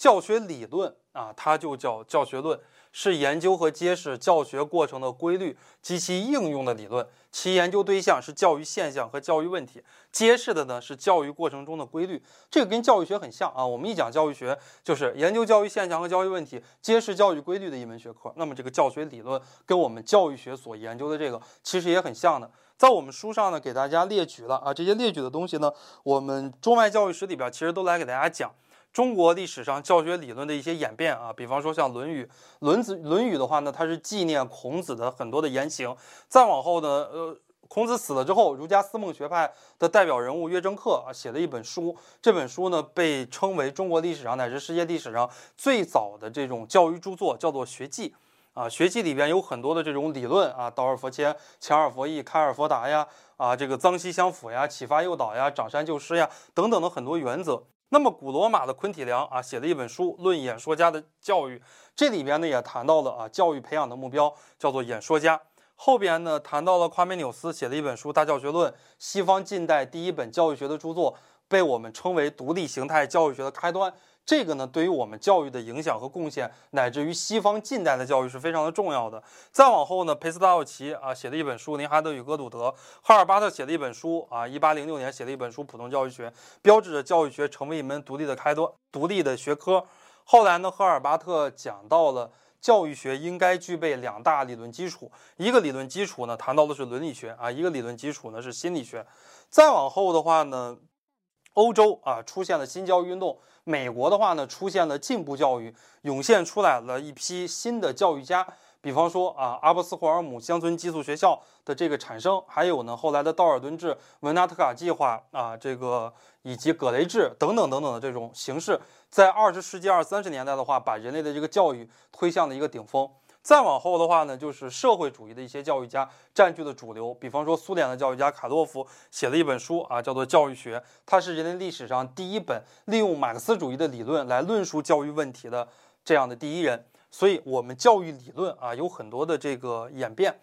教学理论啊，它就叫教学论，是研究和揭示教学过程的规律及其应用的理论。其研究对象是教育现象和教育问题，揭示的呢是教育过程中的规律。这个跟教育学很像啊。我们一讲教育学，就是研究教育现象和教育问题，揭示教育规律的一门学科。那么这个教学理论跟我们教育学所研究的这个其实也很像的。在我们书上呢，给大家列举了啊，这些列举的东西呢，我们中外教育史里边其实都来给大家讲。中国历史上教学理论的一些演变啊，比方说像《论语》，《论子》《论语》的话呢，它是纪念孔子的很多的言行。再往后呢，呃，孔子死了之后，儒家思孟学派的代表人物岳正克啊写了一本书，这本书呢被称为中国历史上乃至世界历史上最早的这种教育著作，叫做《学记》啊，《学记》里边有很多的这种理论啊，道尔佛迁、强尔佛义、开尔佛达呀，啊，这个脏西相辅呀，启发诱导呀，长山救师呀等等的很多原则。那么，古罗马的昆体良啊写了一本书《论演说家的教育》，这里边呢也谈到了啊教育培养的目标叫做演说家。后边呢谈到了夸美纽斯写了一本书《大教学论》，西方近代第一本教育学的著作，被我们称为独立形态教育学的开端。这个呢，对于我们教育的影响和贡献，乃至于西方近代的教育是非常的重要的。再往后呢，裴斯达奥奇啊写了一本书《林哈德与戈鲁德》，赫尔巴特写了一本书啊，一八零六年写了一本书《普通教育学》，标志着教育学成为一门独立的开端、独立的学科。后来呢，赫尔巴特讲到了教育学应该具备两大理论基础，一个理论基础呢谈到的是伦理学啊，一个理论基础呢是心理学。再往后的话呢，欧洲啊出现了新教育运动。美国的话呢，出现了进步教育，涌现出来了一批新的教育家，比方说啊，阿波斯霍尔姆乡村寄宿学校的这个产生，还有呢，后来的道尔顿制、文纳特卡计划啊，这个以及葛雷制等等等等的这种形式，在二十世纪二三十年代的话，把人类的这个教育推向了一个顶峰。再往后的话呢，就是社会主义的一些教育家占据了主流。比方说，苏联的教育家卡洛夫写了一本书啊，叫做《教育学》，它是人类历史上第一本利用马克思主义的理论来论述教育问题的这样的第一人。所以，我们教育理论啊有很多的这个演变。